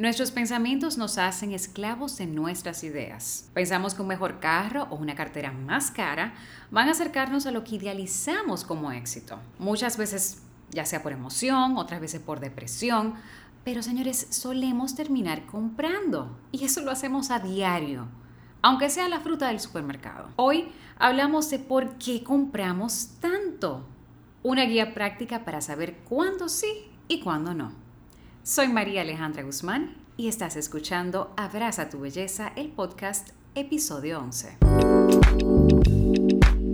Nuestros pensamientos nos hacen esclavos de nuestras ideas. Pensamos que un mejor carro o una cartera más cara van a acercarnos a lo que idealizamos como éxito. Muchas veces, ya sea por emoción, otras veces por depresión, pero señores, solemos terminar comprando y eso lo hacemos a diario, aunque sea la fruta del supermercado. Hoy hablamos de por qué compramos tanto. Una guía práctica para saber cuándo sí y cuándo no. Soy María Alejandra Guzmán y estás escuchando Abraza tu Belleza, el podcast, episodio 11.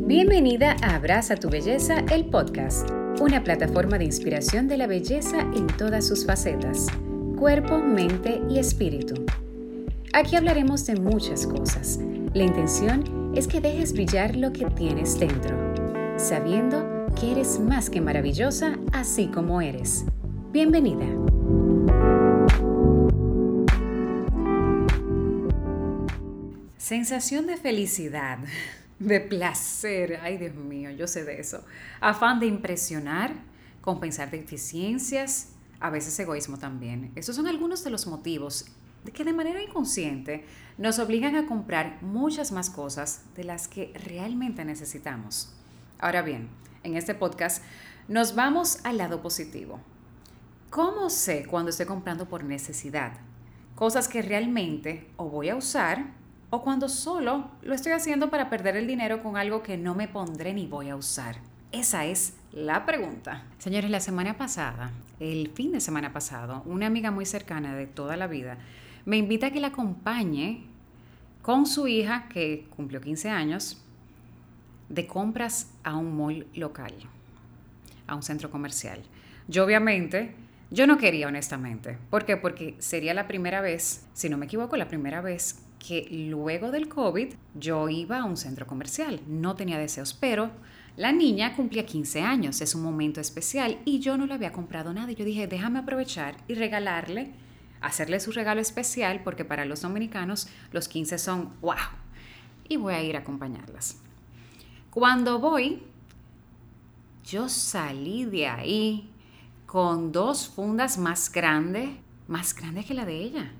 Bienvenida a Abraza tu Belleza, el podcast, una plataforma de inspiración de la belleza en todas sus facetas, cuerpo, mente y espíritu. Aquí hablaremos de muchas cosas. La intención es que dejes brillar lo que tienes dentro, sabiendo que eres más que maravillosa así como eres. Bienvenida. Sensación de felicidad, de placer, ay Dios mío, yo sé de eso. Afán de impresionar, compensar deficiencias, a veces egoísmo también. Esos son algunos de los motivos que de manera inconsciente nos obligan a comprar muchas más cosas de las que realmente necesitamos. Ahora bien, en este podcast nos vamos al lado positivo. ¿Cómo sé cuando estoy comprando por necesidad? Cosas que realmente o voy a usar o cuando solo lo estoy haciendo para perder el dinero con algo que no me pondré ni voy a usar. Esa es la pregunta. Señores, la semana pasada, el fin de semana pasado, una amiga muy cercana de toda la vida me invita a que la acompañe con su hija, que cumplió 15 años, de compras a un mall local, a un centro comercial. Yo obviamente, yo no quería honestamente. ¿Por qué? Porque sería la primera vez, si no me equivoco, la primera vez que luego del COVID yo iba a un centro comercial, no tenía deseos, pero la niña cumplía 15 años, es un momento especial y yo no le había comprado nada y yo dije, déjame aprovechar y regalarle, hacerle su regalo especial porque para los dominicanos los 15 son wow y voy a ir a acompañarlas. Cuando voy, yo salí de ahí con dos fundas más grandes, más grandes que la de ella.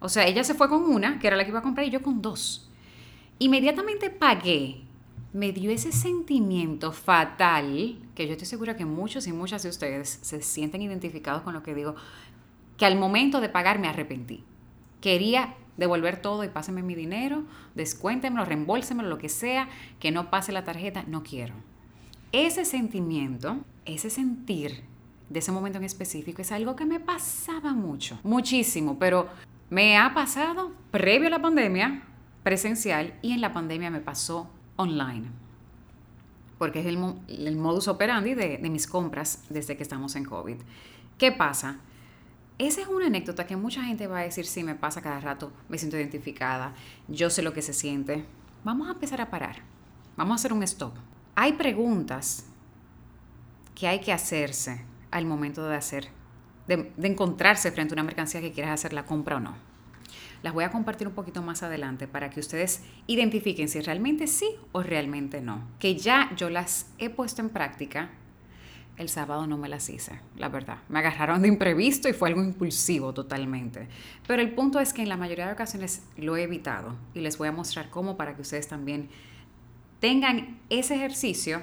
O sea, ella se fue con una, que era la que iba a comprar, y yo con dos. Inmediatamente pagué. Me dio ese sentimiento fatal, que yo estoy segura que muchos y muchas de ustedes se sienten identificados con lo que digo, que al momento de pagar me arrepentí. Quería devolver todo y pásenme mi dinero, descuéntemelo, reembolsemelo, lo que sea, que no pase la tarjeta, no quiero. Ese sentimiento, ese sentir de ese momento en específico es algo que me pasaba mucho, muchísimo, pero me ha pasado previo a la pandemia, presencial, y en la pandemia me pasó online. Porque es el, modus operandi de, de mis compras desde que estamos en COVID. ¿Qué pasa? Esa es una anécdota que mucha gente va a decir, sí, me pasa cada rato, me siento identificada, yo sé lo que se siente. Vamos a empezar a parar. Vamos a hacer un stop. Hay preguntas que hay que hacerse al momento de hacer de, encontrarse frente a una mercancía que quieras hacer la compra o no. Las voy a compartir un poquito más adelante para que ustedes identifiquen si realmente sí o realmente no. Que ya yo las he puesto en práctica. El sábado no me las hice, la verdad. Me agarraron de imprevisto y fue algo impulsivo totalmente. Pero el punto es que en la mayoría de ocasiones lo he evitado y les voy a mostrar cómo para que ustedes también tengan ese ejercicio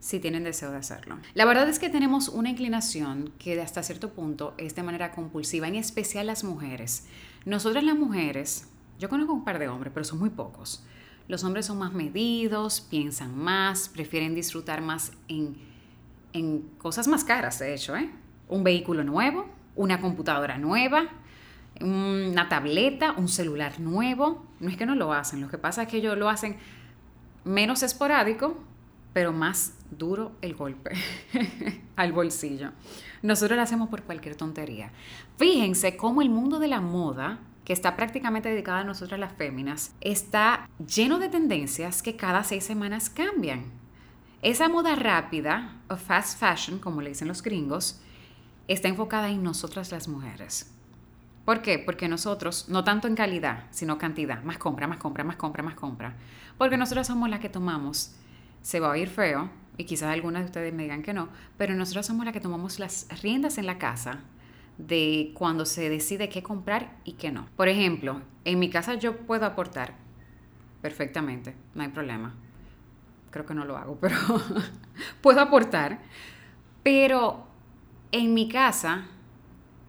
si tienen deseo de hacerlo. La verdad es que tenemos una inclinación que hasta cierto punto es de manera compulsiva, en especial las mujeres. Nosotras las mujeres, yo conozco un par de hombres, pero son muy pocos. Los hombres son más medidos, piensan más, prefieren disfrutar más en, en cosas más caras, de hecho, ¿eh? Un vehículo nuevo, una computadora nueva, una tableta, un celular nuevo. No es que no lo hacen, lo que pasa es que ellos lo hacen menos esporádico, pero más duro el golpe al bolsillo. Nosotros lo hacemos por cualquier tontería. Fíjense cómo el mundo de la moda, que está prácticamente dedicado a nosotras las féminas, está lleno de tendencias que cada seis semanas cambian. Esa moda rápida, o fast fashion, como le dicen los gringos, está enfocada en nosotras las mujeres. ¿Por qué? Porque nosotros, no tanto en calidad, sino cantidad, más compra, más compra, más compra, más compra. Porque nosotros somos las que tomamos, se va a oír feo, y quizás algunas de ustedes me digan que no, pero nosotros somos las que tomamos las riendas en la casa de cuando se decide qué comprar y qué no. Por ejemplo, en mi casa yo puedo aportar perfectamente, no hay problema. Creo que no lo hago, pero puedo aportar. Pero en mi casa,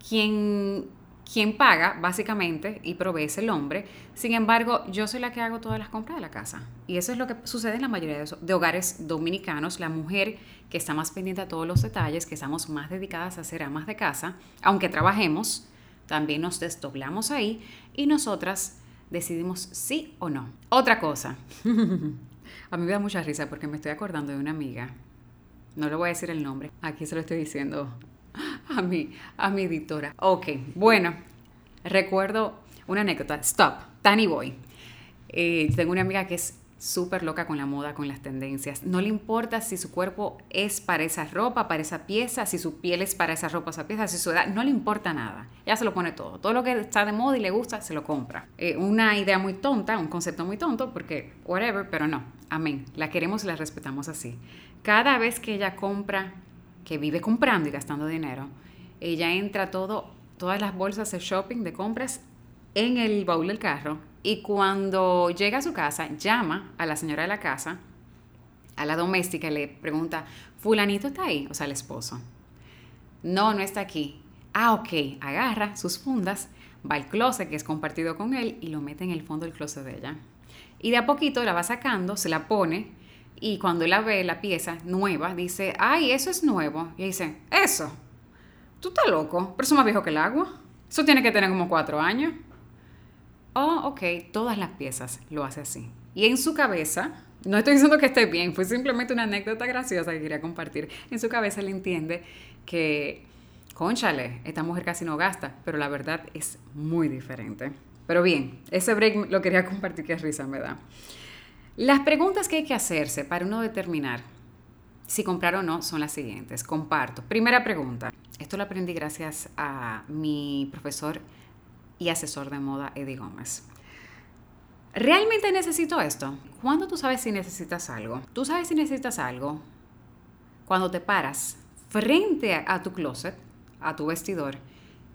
quien quien paga básicamente y provee es el hombre. Sin embargo, yo soy la que hago todas las compras de la casa. Y eso es lo que sucede en la mayoría de, hogares dominicanos. La mujer que está más pendiente a todos los detalles, que estamos más dedicadas a ser amas de casa, aunque trabajemos, también nos desdoblamos ahí y nosotras decidimos sí o no. Otra cosa. a mí me da mucha risa porque me estoy acordando de una amiga. No le voy a decir el nombre. Aquí se lo estoy diciendo a mi, a mi editora. Ok, bueno, recuerdo una anécdota. Stop, Tani Boy. Eh, tengo una amiga que es súper loca con la moda, con las tendencias. No le importa si su cuerpo es para esa ropa, para esa pieza, si su piel es para esa ropa, esa pieza, si su edad, no le importa nada. Ella se lo pone todo. Todo lo que está de moda y le gusta, se lo compra. Eh, una idea muy tonta, un concepto muy tonto, porque whatever, pero no. Amén. La queremos y la respetamos así. Cada vez que ella compra que vive comprando y gastando dinero, ella entra todo, todas las bolsas de shopping, de compras, en el baúl del carro y cuando llega a su casa, llama a la señora de la casa, a la doméstica le pregunta, fulanito está ahí, o sea, el esposo. No, no está aquí. Ah, ok, agarra sus fundas, va al closet que es compartido con él y lo mete en el fondo del closet de ella. Y de a poquito la va sacando, se la pone y cuando él la ve, la pieza nueva, dice, ay, eso es nuevo. Y dice, eso, tú estás loco, pero eso es más viejo que el agua. Eso tiene que tener como cuatro años. Oh, ok, todas las piezas lo hace así. Y en su cabeza, no estoy diciendo que esté bien, fue simplemente una anécdota graciosa que quería compartir. En su cabeza le entiende que, conchale, esta mujer casi no gasta, pero la verdad es muy diferente. Pero bien, ese break lo quería compartir, que risa me da. Las preguntas que hay que hacerse para uno determinar si comprar o no son las siguientes. Comparto. Primera pregunta. Esto lo aprendí gracias a mi profesor y asesor de moda, Eddie Gómez. ¿Realmente necesito esto? ¿Cuándo tú sabes si necesitas algo? Tú sabes si necesitas algo cuando te paras frente a tu closet, a tu vestidor,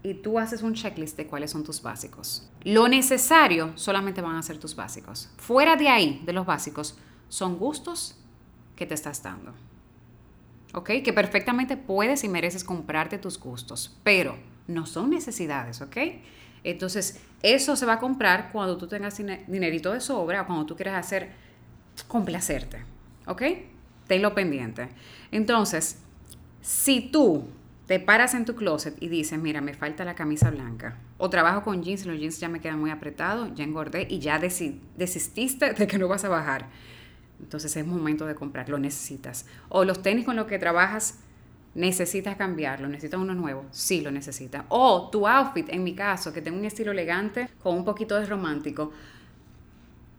y tú haces un checklist de cuáles son tus básicos. Lo necesario solamente van a ser tus básicos. Fuera de ahí, de los básicos, son gustos que te estás dando. ¿Ok? Que perfectamente puedes y mereces comprarte tus gustos, pero no son necesidades, ¿ok? Entonces, eso se va a comprar cuando tú tengas dinerito de sobra o cuando tú quieras hacer, complacerte, ¿ok? Tenlo pendiente. Entonces, si tú te paras en tu closet y dices, mira, me falta la camisa blanca. O trabajo con jeans los jeans ya me quedan muy apretados, ya engordé y ya desististe de que no vas a bajar. Entonces es momento de comprar, lo necesitas. O los tenis con los que trabajas, necesitas cambiarlo, necesitas uno nuevo, sí lo necesitas. O tu outfit, en mi caso, que tengo un estilo elegante con un poquito de romántico.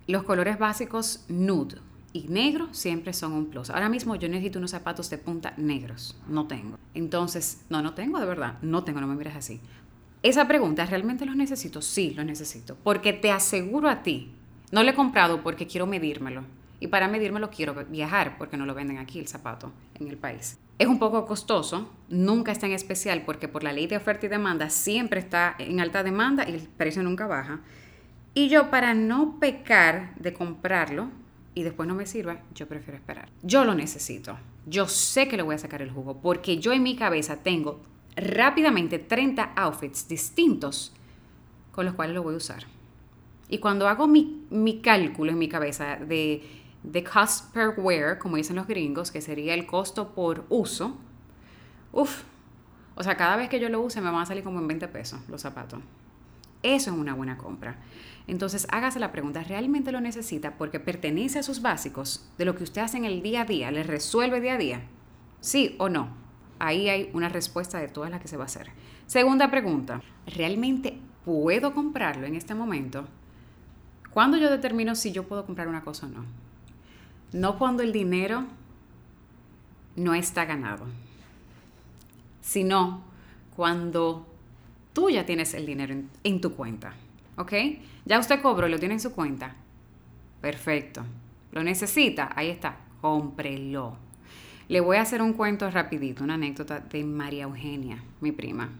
Los colores básicos nude y negro siempre son un plus. Ahora mismo yo necesito unos zapatos de punta negros. No tengo. Entonces, no, no tengo de verdad. No tengo, no me mires así. Esa pregunta, ¿realmente los necesito? Sí, los necesito. Porque te aseguro a ti, no lo he comprado porque quiero medírmelo. Y para medírmelo quiero viajar porque no lo venden aquí el zapato en el país. Es un poco costoso, nunca está en especial porque por la ley de oferta y demanda siempre está en alta demanda y el precio nunca baja. Y yo para no pecar de comprarlo, y después no me sirva, yo prefiero esperar. Yo lo necesito. Yo sé que le voy a sacar el jugo porque yo en mi cabeza tengo rápidamente 30 outfits distintos con los cuales lo voy a usar. Y cuando hago mi, mi cálculo en mi cabeza de, de cost per wear, como dicen los gringos, que sería el costo por uso, uff, o sea, cada vez que yo lo use me van a salir como en 20 pesos los zapatos. Eso es una buena compra. Entonces, hágase la pregunta, ¿realmente lo necesita porque pertenece a sus básicos de lo que usted hace en el día a día? ¿Le resuelve día a día? ¿Sí o no? Ahí hay una respuesta de todas las que se va a hacer. Segunda pregunta, ¿realmente puedo comprarlo en este momento? ¿Cuándo yo determino si yo puedo comprar una cosa o no? No cuando el dinero no está ganado, sino cuando tú ya tienes el dinero en, tu cuenta. ¿Ok? Ya usted cobró lo tiene en su cuenta. Perfecto. ¿Lo necesita? Ahí está. Cómprelo. Le voy a hacer un cuento rapidito, una anécdota de María Eugenia, mi prima.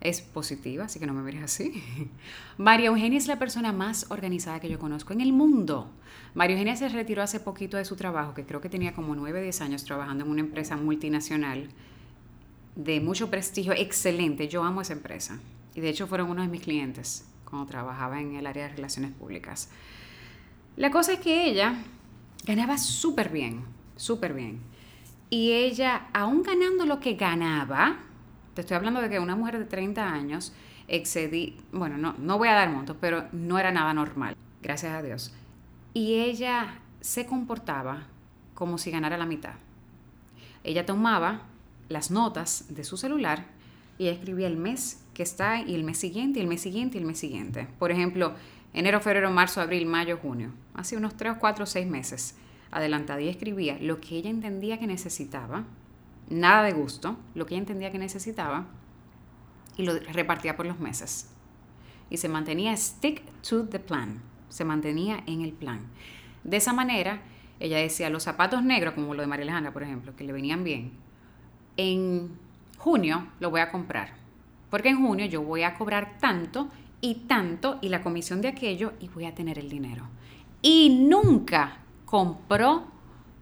es positiva, así que no me mires así. María Eugenia es la persona más organizada que yo conozco en el mundo. María Eugenia se retiró hace poquito de su trabajo, que creo que tenía como 9 o 10 años trabajando en una empresa multinacional de mucho prestigio, excelente. Yo amo esa empresa. Y de hecho fueron uno de mis clientes cuando trabajaba en el área de relaciones públicas. La cosa es que ella ganaba súper bien, súper bien. Y ella, aún ganando lo que ganaba, te estoy hablando de que una mujer de 30 años excedí, bueno, no, no voy a dar montos, pero no era nada normal, gracias a Dios. Y ella se comportaba como si ganara la mitad. Ella tomaba las notas de su celular y escribía el mes que está y el mes siguiente y el mes siguiente y el mes siguiente. Por ejemplo, enero, febrero, marzo, abril, mayo, junio. Hace unos 3, 4, 6 meses adelantada y escribía lo que ella entendía que necesitaba nada de gusto, lo que ella entendía que necesitaba, y lo repartía por los meses. Y se mantenía stick to the plan, se mantenía en el plan. De esa manera, ella decía, los zapatos negros, como lo de María Alejandra, por ejemplo, que le venían bien, en junio lo voy a comprar. Porque en junio yo voy a cobrar tanto y tanto y la comisión de aquello y voy a tener el dinero. Y nunca compró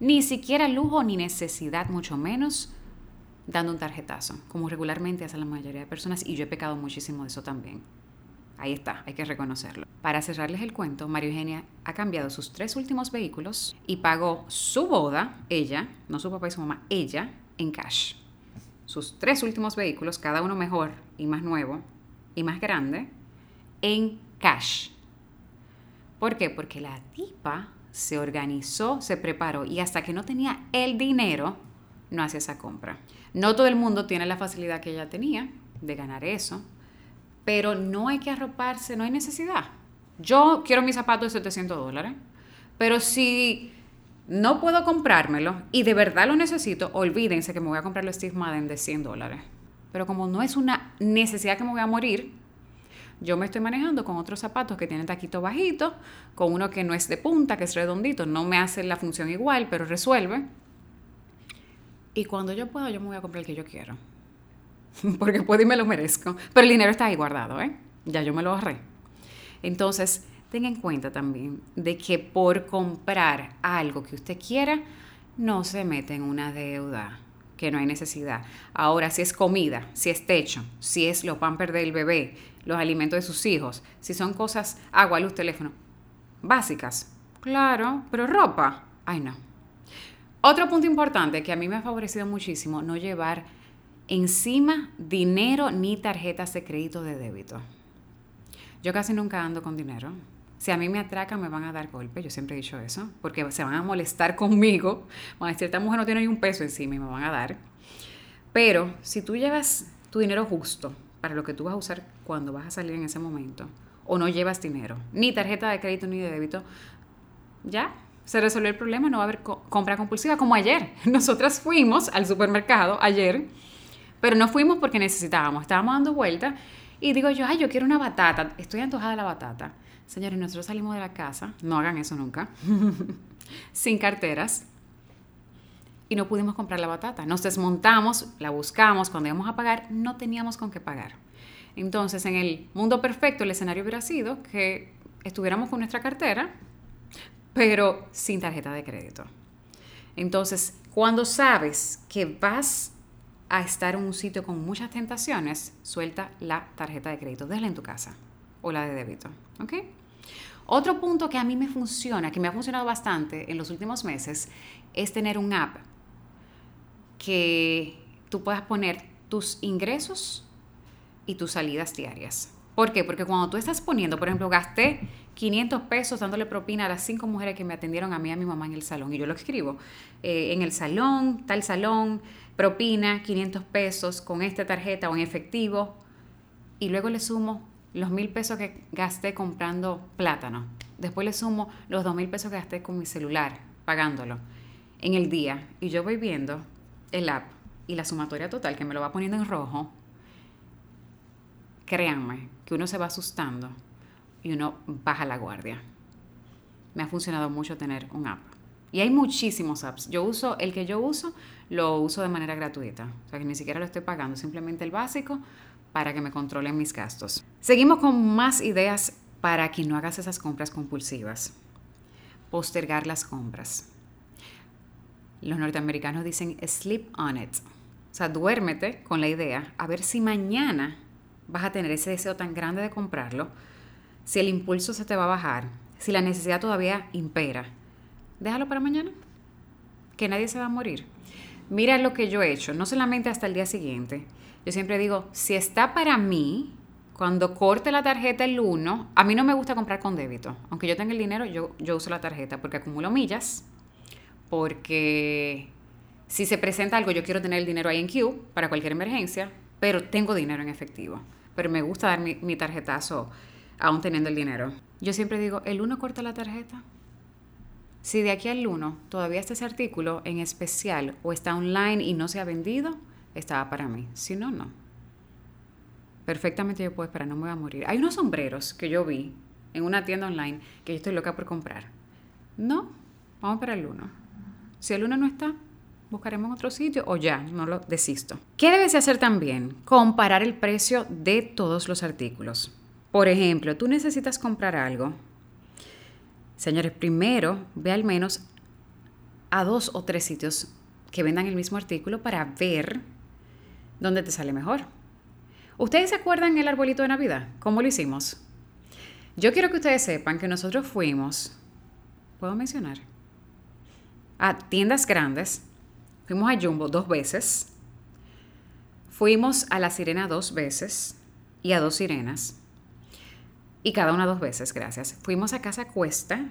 ni siquiera lujo ni necesidad, mucho menos dando un tarjetazo, como regularmente hacen la mayoría de personas, y yo he pecado muchísimo de eso también. Ahí está, hay que reconocerlo. Para cerrarles el cuento, María Eugenia ha cambiado sus tres últimos vehículos y pagó su boda, ella, no su papá y su mamá, ella, en cash. Sus tres últimos vehículos, cada uno mejor y más nuevo y más grande, en cash. ¿Por qué? Porque la tipa se organizó, se preparó y hasta que no tenía el dinero, no hacía esa compra. No todo el mundo tiene la facilidad que ella tenía de ganar eso, pero no hay que arroparse, no hay necesidad. Yo quiero mis zapatos de 700 dólares, pero si no puedo comprármelo y de verdad lo necesito, olvídense que me voy a comprar los Steve Madden de 100 dólares. Pero como no es una necesidad que me voy a morir, yo me estoy manejando con otros zapatos que tienen taquito bajito, con uno que no es de punta, que es redondito, no me hace la función igual, pero resuelve. Y cuando yo puedo, yo me voy a comprar el que yo quiero. Porque puedo y me lo merezco. Pero el dinero está ahí guardado, ¿eh? Ya yo me lo ahorré. Entonces, tenga en cuenta también de que por comprar algo que usted quiera, no se mete en una deuda que no hay necesidad. Ahora, si es comida, si es techo, si es los pampers del bebé, los alimentos de sus hijos, si son cosas, agua, luz, teléfono, básicas, claro, pero ropa, ay no, otro punto importante que a mí me ha favorecido muchísimo, no llevar encima dinero ni tarjetas de crédito de débito. Yo casi nunca ando con dinero. Si a mí me atracan, me van a dar golpe. Yo siempre he dicho eso, porque se van a molestar conmigo. Van a decir, esta mujer no tiene ni un peso encima y me van a dar. Pero si tú llevas tu dinero justo para lo que tú vas a usar cuando vas a salir en ese momento, o no llevas dinero, ni tarjeta de crédito ni de débito, ya, se resolvió el problema, no va a haber compra compulsiva como ayer. Nosotras fuimos al supermercado ayer, pero no fuimos porque necesitábamos, estábamos dando vuelta y digo yo, ay, yo quiero una batata, estoy antojada de la batata. Señores, nosotros salimos de la casa, no hagan eso nunca, sin carteras y no pudimos comprar la batata. Nos desmontamos, la buscamos, cuando íbamos a pagar no teníamos con qué pagar. Entonces, en el mundo perfecto, el escenario hubiera sido que estuviéramos con nuestra cartera, pero sin tarjeta de crédito. Entonces, cuando sabes que vas a estar en un sitio con muchas tentaciones, suelta la tarjeta de crédito, déjala en tu casa o la de débito, ¿ok? Otro punto que a mí me funciona, que me ha funcionado bastante en los últimos meses, es tener un app que tú puedas poner tus ingresos y tus salidas diarias. ¿Por qué? Porque cuando tú estás poniendo, por ejemplo, gasté 500 pesos dándole propina a las cinco mujeres que me atendieron a mí y a mi mamá en el salón. Y yo lo escribo. Eh, en el salón, tal salón, propina, 500 pesos con esta tarjeta o en efectivo. Y luego le sumo los mil pesos que gasté comprando plátano. Después le sumo los dos mil pesos que gasté con mi celular, pagándolo en el día. Y yo voy viendo el app y la sumatoria total que me lo va poniendo en rojo. Créanme que uno se va asustando y uno baja la guardia. Me ha funcionado mucho tener un app. Y hay muchísimos apps. Yo uso, el que yo uso, lo uso de manera gratuita. O sea que ni siquiera lo estoy pagando, simplemente el básico para que me controlen mis gastos. Seguimos con más ideas para que no hagas esas compras compulsivas. Postergar las compras. Los norteamericanos dicen sleep on it. O sea, duérmete con la idea a ver si mañana vas a tener ese deseo tan grande de comprarlo, si el impulso se te va a bajar, si la necesidad todavía impera. Déjalo para mañana, que nadie se va a morir. Mira lo que yo he hecho, no solamente hasta el día siguiente. Yo siempre digo, si está para mí, cuando corte la tarjeta el 1, a mí no me gusta comprar con débito. Aunque yo tenga el dinero, yo, yo uso la tarjeta porque acumulo millas, porque si se presenta algo, yo quiero tener el dinero ahí en Q para cualquier emergencia, pero tengo dinero en efectivo. Pero me gusta dar mi, mi tarjetazo aún teniendo el dinero. Yo siempre digo, ¿el 1 corta la tarjeta? Si de aquí al 1 todavía está ese artículo en especial o está online y no se ha vendido, estaba para mí. Si no, no. Perfectamente yo puedo esperar, no me voy a morir. Hay unos sombreros que yo vi en una tienda online que yo estoy loca por comprar. No, vamos para el 1. Si el 1 no está, buscaremos otro sitio o ya, no lo desisto. ¿Qué debes de hacer también? Comparar el precio de todos los artículos. Por ejemplo, tú necesitas comprar algo. Señores, primero ve al menos a dos o tres sitios que vendan el mismo artículo para ver dónde te sale mejor. ¿Ustedes se acuerdan el arbolito de Navidad? ¿Cómo lo hicimos? Yo quiero que ustedes sepan que nosotros fuimos, puedo mencionar, a tiendas grandes, fuimos a Jumbo dos veces, fuimos a La Sirena dos veces y a dos sirenas y cada una dos veces, gracias. Fuimos a Casa Cuesta,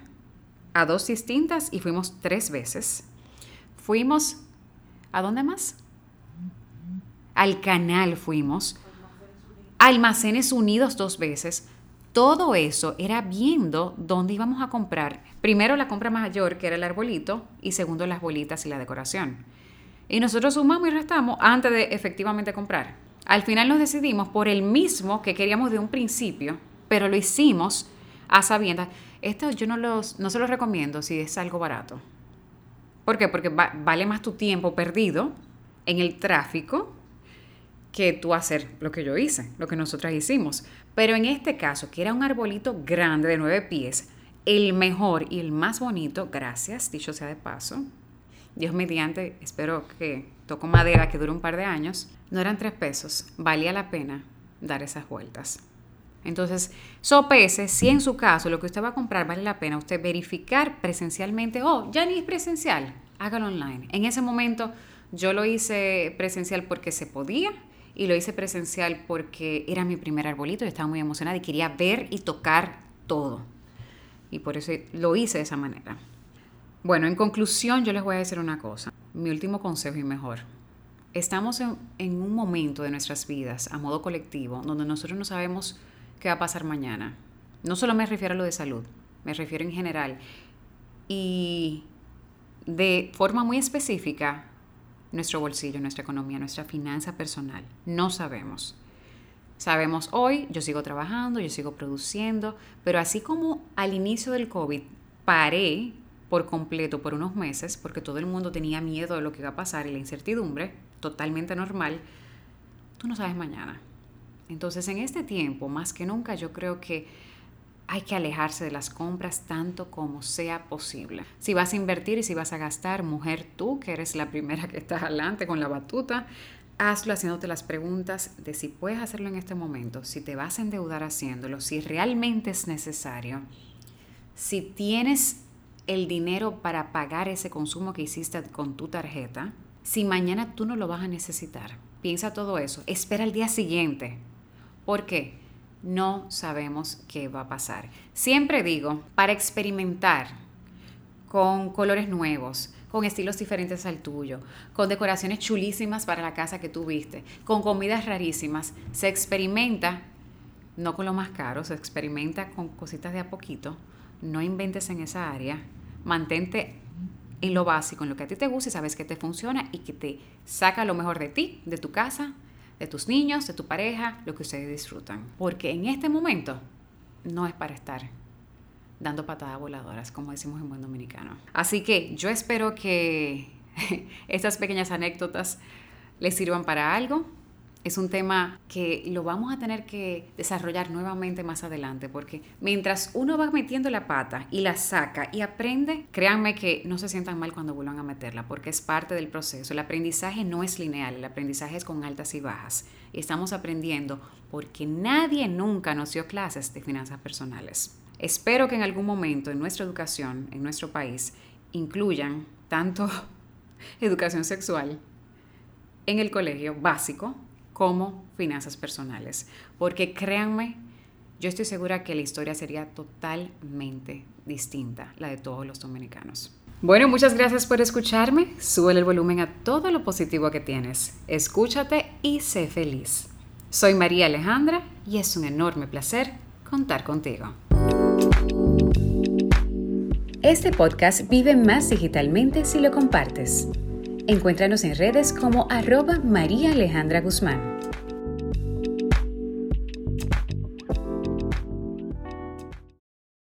a dos distintas y fuimos tres veces. Fuimos, ¿a dónde más? Al canal fuimos. Almacenes Unidos dos veces. Todo eso era viendo dónde íbamos a comprar. Primero la compra mayor, que era el arbolito, y segundo las bolitas y la decoración. Y nosotros sumamos y restamos antes de efectivamente comprar. Al final nos decidimos por el mismo que queríamos de un principio, pero lo hicimos a sabiendas. Esto yo no, los, no se los recomiendo si es algo barato. ¿Por qué? Porque vale más tu tiempo perdido en el tráfico que tú hacer lo que yo hice, lo que nosotras hicimos. Pero en este caso, que era un arbolito grande de nueve pies, el mejor y el más bonito, gracias, dicho sea de paso, Dios mediante, espero que toco madera que dure un par de años, no eran tres pesos, valía la pena dar esas vueltas. Entonces, sopese si en su caso lo que usted va a comprar vale la pena usted verificar presencialmente, oh, ya ni es presencial, hágalo online. En ese momento yo lo hice presencial porque se podía y lo hice presencial porque era mi primer arbolito y estaba muy emocionada y quería ver y tocar todo. Y por eso lo hice de esa manera. Bueno, en conclusión yo les voy a decir una cosa, mi último consejo y mejor. Estamos en, en un momento de nuestras vidas a modo colectivo donde nosotros no sabemos qué va a pasar mañana. No solo me refiero a lo de salud, me refiero en general. Y de forma muy específica, nuestro bolsillo, nuestra economía, nuestra finanza personal. No sabemos. Sabemos hoy, yo sigo trabajando, yo sigo produciendo, pero así como al inicio del COVID paré por completo por unos meses, porque todo el mundo tenía miedo de lo que iba a pasar y la incertidumbre, totalmente normal, tú no sabes mañana. Entonces, en este tiempo, más que nunca, yo creo que hay que alejarse de las compras tanto como sea posible. Si vas a invertir y si vas a gastar, mujer, tú que eres la primera que estás adelante con la batuta, hazlo haciéndote las preguntas de si puedes hacerlo en este momento, si te vas a endeudar haciéndolo, si realmente es necesario, si tienes el dinero para pagar ese consumo que hiciste con tu tarjeta, si mañana tú no lo vas a necesitar. Piensa todo eso. Espera el día siguiente ¿Por qué? No sabemos qué va a pasar. Siempre digo, para experimentar con colores nuevos, con estilos diferentes al tuyo, con decoraciones chulísimas para la casa que tú viste, con comidas rarísimas, se experimenta, no con lo más caro, se experimenta con cositas de a poquito, no inventes en esa área, mantente en lo básico, en lo que a ti te gusta y sabes que te funciona y que te saca lo mejor de ti, de tu casa, de tus niños, de tu pareja, lo que ustedes disfrutan. Porque en este momento no es para estar dando patadas voladoras, como decimos en buen dominicano. Así que yo espero que estas pequeñas anécdotas les sirvan para algo. Es un tema que lo vamos a tener que desarrollar nuevamente más adelante, porque mientras uno va metiendo la pata y la saca y aprende, créanme que no se sientan mal cuando vuelvan a meterla, porque es parte del proceso. El aprendizaje no es lineal, el aprendizaje es con altas y bajas. Estamos aprendiendo porque nadie nunca nos dio clases de finanzas personales. Espero que en algún momento en nuestra educación, en nuestro país, incluyan tanto educación sexual en el colegio básico como finanzas personales. Porque créanme, yo estoy segura que la historia sería totalmente distinta, la de todos los dominicanos. Bueno, muchas gracias por escucharme. Sube el volumen a todo lo positivo que tienes. Escúchate y sé feliz. Soy María Alejandra y es un enorme placer contar contigo. Este podcast vive más digitalmente si lo compartes. Encuéntranos en redes como arroba María Alejandra Guzmán.